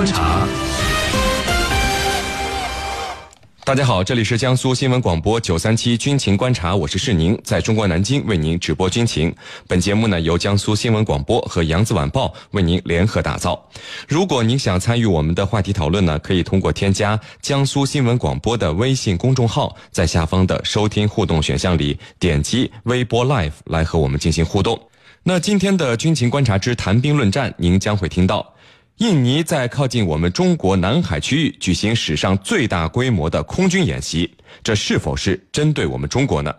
观察。大家好，这里是江苏新闻广播九三七军情观察，我是世宁，在中国南京为您直播军情。本节目呢由江苏新闻广播和扬子晚报为您联合打造。如果您想参与我们的话题讨论呢，可以通过添加江苏新闻广播的微信公众号，在下方的收听互动选项里点击微博 Live 来和我们进行互动。那今天的军情观察之谈兵论战，您将会听到。印尼在靠近我们中国南海区域举行史上最大规模的空军演习，这是否是针对我们中国呢？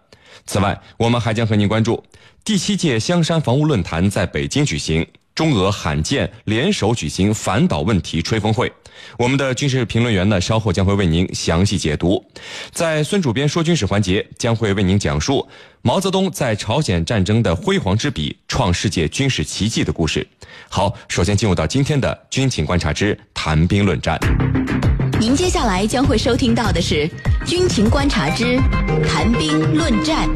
此外，我们还将和您关注第七届香山防务论坛在北京举行。中俄罕见联手举行反导问题吹风会，我们的军事评论员呢，稍后将会为您详细解读。在孙主编说军事环节，将会为您讲述毛泽东在朝鲜战争的辉煌之笔，创世界军事奇迹的故事。好，首先进入到今天的军情观察之谈兵论战。您接下来将会收听到的是军情观察之谈兵论战。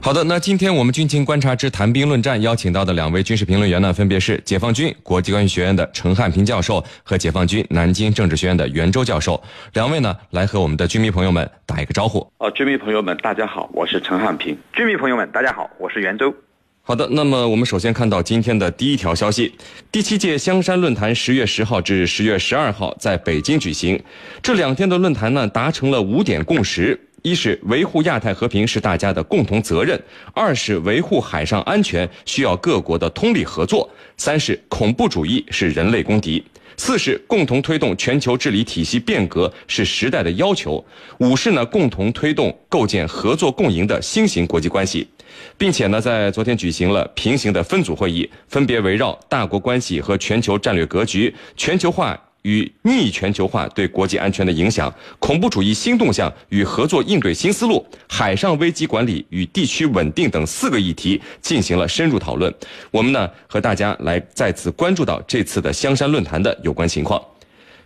好的，那今天我们军情观察之谈兵论战邀请到的两位军事评论员呢，分别是解放军国际关系学院的陈汉平教授和解放军南京政治学院的袁周教授。两位呢，来和我们的军迷朋友们打一个招呼。哦，军迷朋友们，大家好，我是陈汉平。军迷朋友们，大家好，我是袁周。好的，那么我们首先看到今天的第一条消息：第七届香山论坛十月十号至十月十二号在北京举行，这两天的论坛呢，达成了五点共识。一是维护亚太和平是大家的共同责任，二是维护海上安全需要各国的通力合作，三是恐怖主义是人类公敌，四是共同推动全球治理体系变革是时代的要求，五是呢共同推动构建合作共赢的新型国际关系，并且呢在昨天举行了平行的分组会议，分别围绕大国关系和全球战略格局、全球化。与逆全球化对国际安全的影响、恐怖主义新动向与合作应对新思路、海上危机管理与地区稳定等四个议题进行了深入讨论。我们呢和大家来再次关注到这次的香山论坛的有关情况。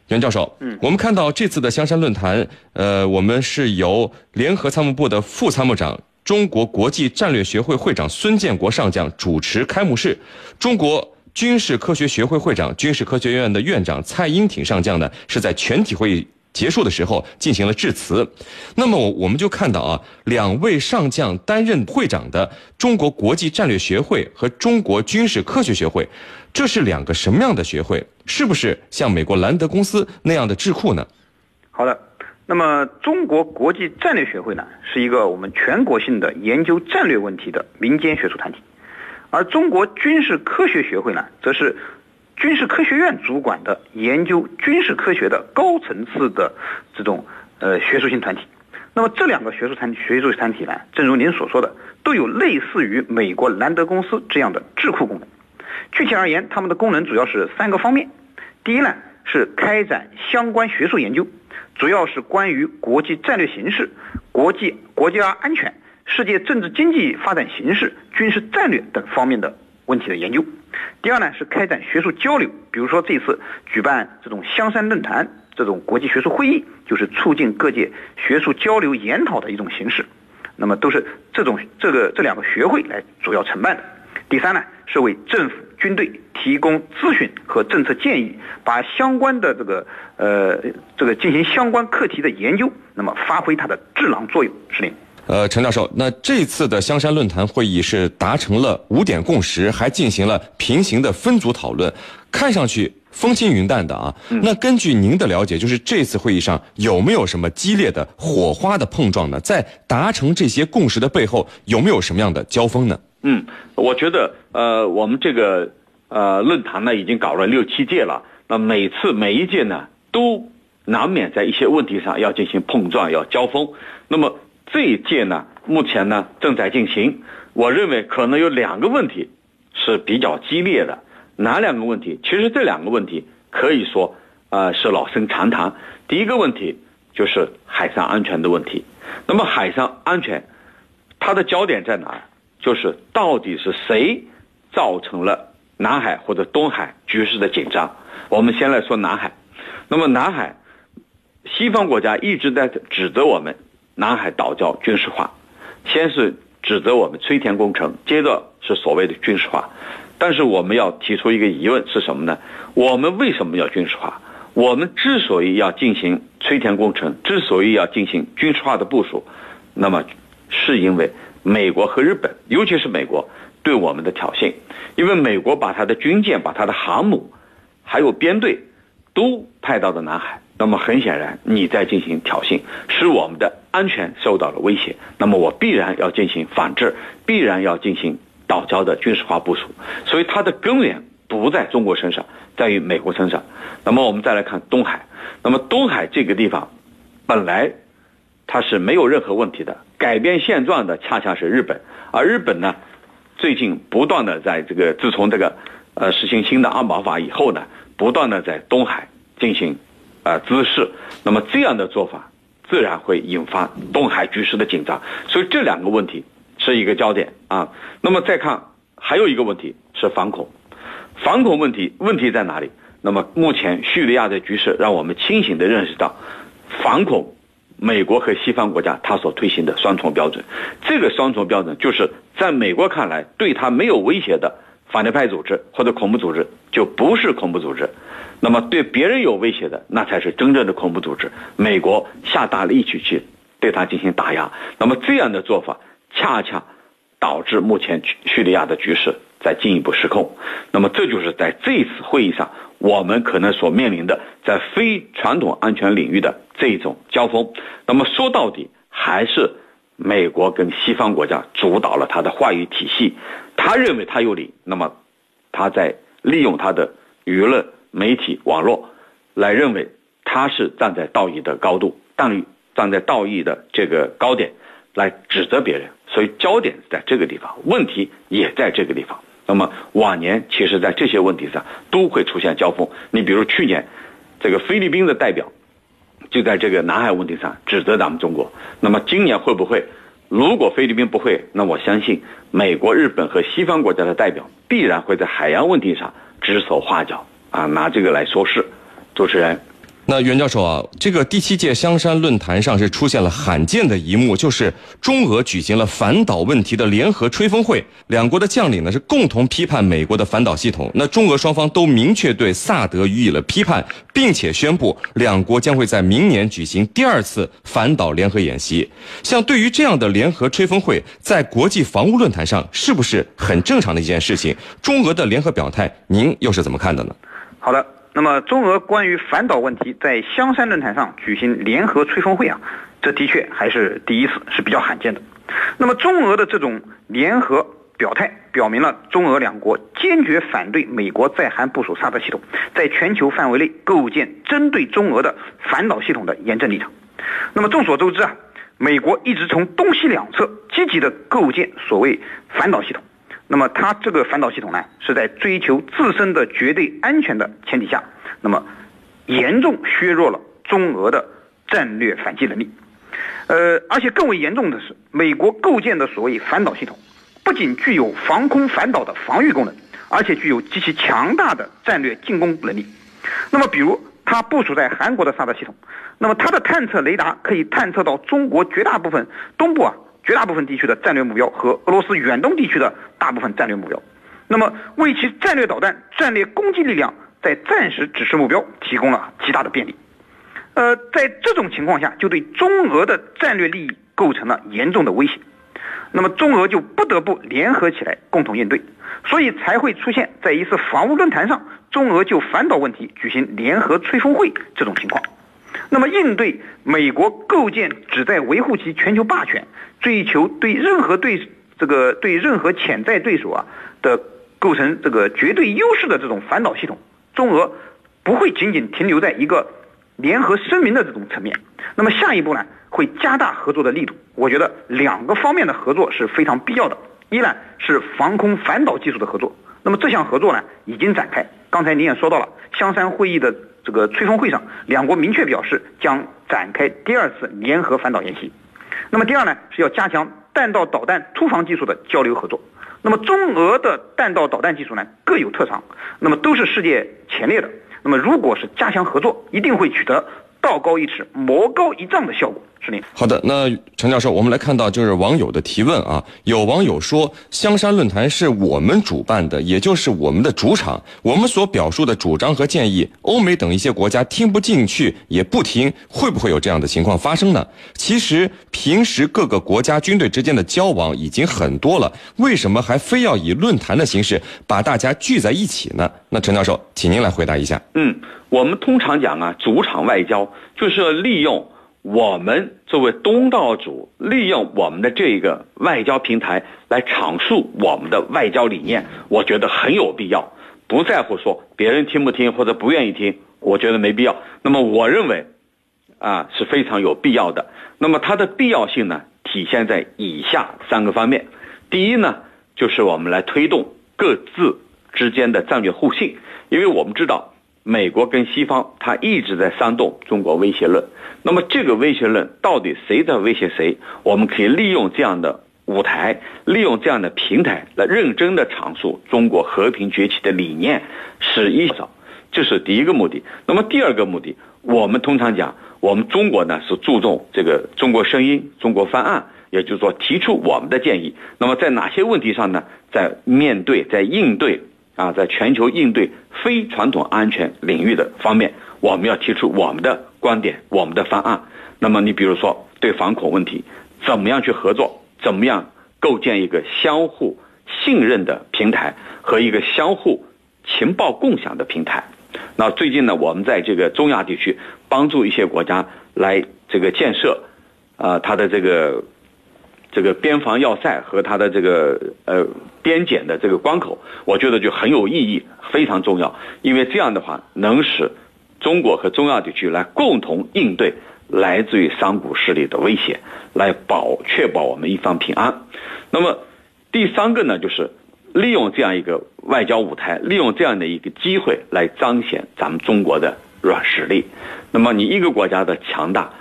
袁教授，嗯，我们看到这次的香山论坛，呃，我们是由联合参谋部的副参谋长、中国国际战略学会会长孙建国上将主持开幕式，中国。军事科学学会会长、军事科学院的院长蔡英挺上将呢，是在全体会议结束的时候进行了致辞。那么，我们就看到啊，两位上将担任会长的中国国际战略学会和中国军事科学学会，这是两个什么样的学会？是不是像美国兰德公司那样的智库呢？好的，那么中国国际战略学会呢，是一个我们全国性的研究战略问题的民间学术团体。而中国军事科学学会呢，则是军事科学院主管的研究军事科学的高层次的这种呃学术性团体。那么这两个学术团学术团体呢，正如您所说的，都有类似于美国兰德公司这样的智库功能。具体而言，他们的功能主要是三个方面。第一呢，是开展相关学术研究，主要是关于国际战略形势、国际国家安全。世界政治经济发展形势、军事战略等方面的问题的研究。第二呢，是开展学术交流，比如说这次举办这种香山论坛这种国际学术会议，就是促进各界学术交流研讨的一种形式。那么都是这种这个这两个学会来主要承办的。第三呢，是为政府军队提供咨询和政策建议，把相关的这个呃这个进行相关课题的研究，那么发挥它的智囊作用。是令。呃，陈教授，那这次的香山论坛会议是达成了五点共识，还进行了平行的分组讨论，看上去风轻云淡的啊。那根据您的了解，就是这次会议上有没有什么激烈的火花的碰撞呢？在达成这些共识的背后，有没有什么样的交锋呢？嗯，我觉得，呃，我们这个呃论坛呢，已经搞了六七届了，那每次每一届呢，都难免在一些问题上要进行碰撞，要交锋。那么这一届呢，目前呢正在进行。我认为可能有两个问题是比较激烈的。哪两个问题？其实这两个问题可以说，呃，是老生常谈。第一个问题就是海上安全的问题。那么海上安全，它的焦点在哪？就是到底是谁造成了南海或者东海局势的紧张？我们先来说南海。那么南海，西方国家一直在指责我们。南海岛礁军事化，先是指责我们吹填工程，接着是所谓的军事化。但是我们要提出一个疑问是什么呢？我们为什么要军事化？我们之所以要进行吹填工程，之所以要进行军事化的部署，那么是因为美国和日本，尤其是美国对我们的挑衅。因为美国把他的军舰、把他的航母，还有编队，都派到了南海。那么很显然，你在进行挑衅，使我们的安全受到了威胁。那么我必然要进行反制，必然要进行岛礁的军事化部署。所以它的根源不在中国身上，在于美国身上。那么我们再来看东海，那么东海这个地方，本来它是没有任何问题的，改变现状的恰恰是日本，而日本呢，最近不断的在这个自从这个呃实行新的安保法以后呢，不断的在东海进行。啊，姿势，那么这样的做法，自然会引发东海局势的紧张，所以这两个问题是一个焦点啊。那么再看还有一个问题是反恐，反恐问题问题在哪里？那么目前叙利亚的局势让我们清醒的认识到，反恐，美国和西方国家他所推行的双重标准，这个双重标准就是在美国看来对他没有威胁的反对派组织或者恐怖组织就不是恐怖组织。那么对别人有威胁的，那才是真正的恐怖组织。美国下大力气去对他进行打压，那么这样的做法恰恰导致目前叙利亚的局势在进一步失控。那么这就是在这次会议上，我们可能所面临的在非传统安全领域的这种交锋。那么说到底，还是美国跟西方国家主导了他的话语体系，他认为他有理，那么他在利用他的舆论。媒体网络来认为他是站在道义的高度，站站在道义的这个高点来指责别人，所以焦点在这个地方，问题也在这个地方。那么往年其实，在这些问题上都会出现交锋。你比如去年，这个菲律宾的代表就在这个南海问题上指责咱们中国。那么今年会不会？如果菲律宾不会，那我相信美国、日本和西方国家的代表必然会在海洋问题上指手画脚。啊，拿这个来说事，主持人。那袁教授啊，这个第七届香山论坛上是出现了罕见的一幕，就是中俄举行了反导问题的联合吹风会，两国的将领呢是共同批判美国的反导系统。那中俄双方都明确对萨德予以了批判，并且宣布两国将会在明年举行第二次反导联合演习。像对于这样的联合吹风会，在国际防务论坛上是不是很正常的一件事情？中俄的联合表态，您又是怎么看的呢？好的，那么中俄关于反导问题在香山论坛上举行联合吹风会啊，这的确还是第一次，是比较罕见的。那么中俄的这种联合表态，表明了中俄两国坚决反对美国在韩部署萨德系统，在全球范围内构建针对中俄的反导系统的严正立场。那么众所周知啊，美国一直从东西两侧积极的构建所谓反导系统。那么，它这个反导系统呢，是在追求自身的绝对安全的前提下，那么严重削弱了中俄的战略反击能力。呃，而且更为严重的是，美国构建的所谓反导系统，不仅具有防空反导的防御功能，而且具有极其强大的战略进攻能力。那么，比如它部署在韩国的萨德系统，那么它的探测雷达可以探测到中国绝大部分东部啊。绝大部分地区的战略目标和俄罗斯远东地区的大部分战略目标，那么为其战略导弹、战略攻击力量在暂时指示目标提供了极大的便利。呃，在这种情况下，就对中俄的战略利益构成了严重的威胁。那么中俄就不得不联合起来共同应对，所以才会出现在一次防务论坛上，中俄就反导问题举行联合吹风会这种情况。那么，应对美国构建旨在维护其全球霸权、追求对任何对这个对任何潜在对手啊的构成这个绝对优势的这种反导系统，中俄不会仅仅停留在一个联合声明的这种层面。那么下一步呢，会加大合作的力度。我觉得两个方面的合作是非常必要的。一呢是防空反导技术的合作，那么这项合作呢已经展开。刚才您也说到了香山会议的。这个吹风会上，两国明确表示将展开第二次联合反导演习。那么第二呢，是要加强弹道导弹突防技术的交流合作。那么中俄的弹道导弹技术呢各有特长，那么都是世界前列的。那么如果是加强合作，一定会取得道高一尺，魔高一丈的效果。是您。好的，那陈教授，我们来看到就是网友的提问啊，有网友说香山论坛是我们主办的，也就是我们的主场，我们所表述的主张和建议，欧美等一些国家听不进去也不听，会不会有这样的情况发生呢？其实平时各个国家军队之间的交往已经很多了，为什么还非要以论坛的形式把大家聚在一起呢？那陈教授，请您来回答一下。嗯，我们通常讲啊，主场外交就是利用。我们作为东道主，利用我们的这个外交平台来阐述我们的外交理念，我觉得很有必要。不在乎说别人听不听或者不愿意听，我觉得没必要。那么我认为，啊是非常有必要的。那么它的必要性呢，体现在以下三个方面。第一呢，就是我们来推动各自之间的战略互信，因为我们知道。美国跟西方，他一直在煽动中国威胁论。那么这个威胁论到底谁在威胁谁？我们可以利用这样的舞台，利用这样的平台来认真的阐述中国和平崛起的理念，是一少，这是第一个目的。那么第二个目的，我们通常讲，我们中国呢是注重这个中国声音、中国方案，也就是说提出我们的建议。那么在哪些问题上呢？在面对，在应对。啊，在全球应对非传统安全领域的方面，我们要提出我们的观点、我们的方案。那么，你比如说对反恐问题，怎么样去合作？怎么样构建一个相互信任的平台和一个相互情报共享的平台？那最近呢，我们在这个中亚地区帮助一些国家来这个建设，啊，它的这个。这个边防要塞和它的这个呃边检的这个关口，我觉得就很有意义，非常重要。因为这样的话，能使中国和中亚地区来共同应对来自于三股势力的威胁，来保确保我们一方平安。那么第三个呢，就是利用这样一个外交舞台，利用这样的一个机会来彰显咱们中国的软实力。那么你一个国家的强大。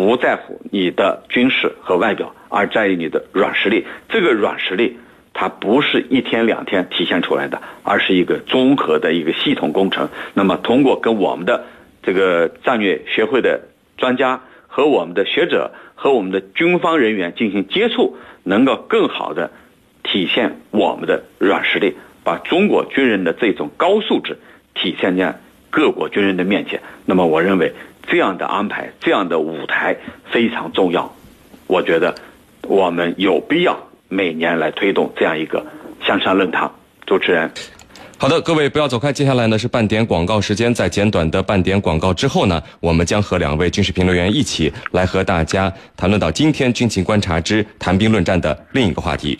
不在乎你的军事和外表，而在于你的软实力。这个软实力，它不是一天两天体现出来的，而是一个综合的一个系统工程。那么，通过跟我们的这个战略学会的专家和我们的学者和我们的军方人员进行接触，能够更好的体现我们的软实力，把中国军人的这种高素质体现在各国军人的面前。那么，我认为。这样的安排，这样的舞台非常重要。我觉得我们有必要每年来推动这样一个向上论坛。主持人，好的，各位不要走开，接下来呢是半点广告时间。在简短的半点广告之后呢，我们将和两位军事评论员一起来和大家谈论到今天军情观察之谈兵论战的另一个话题。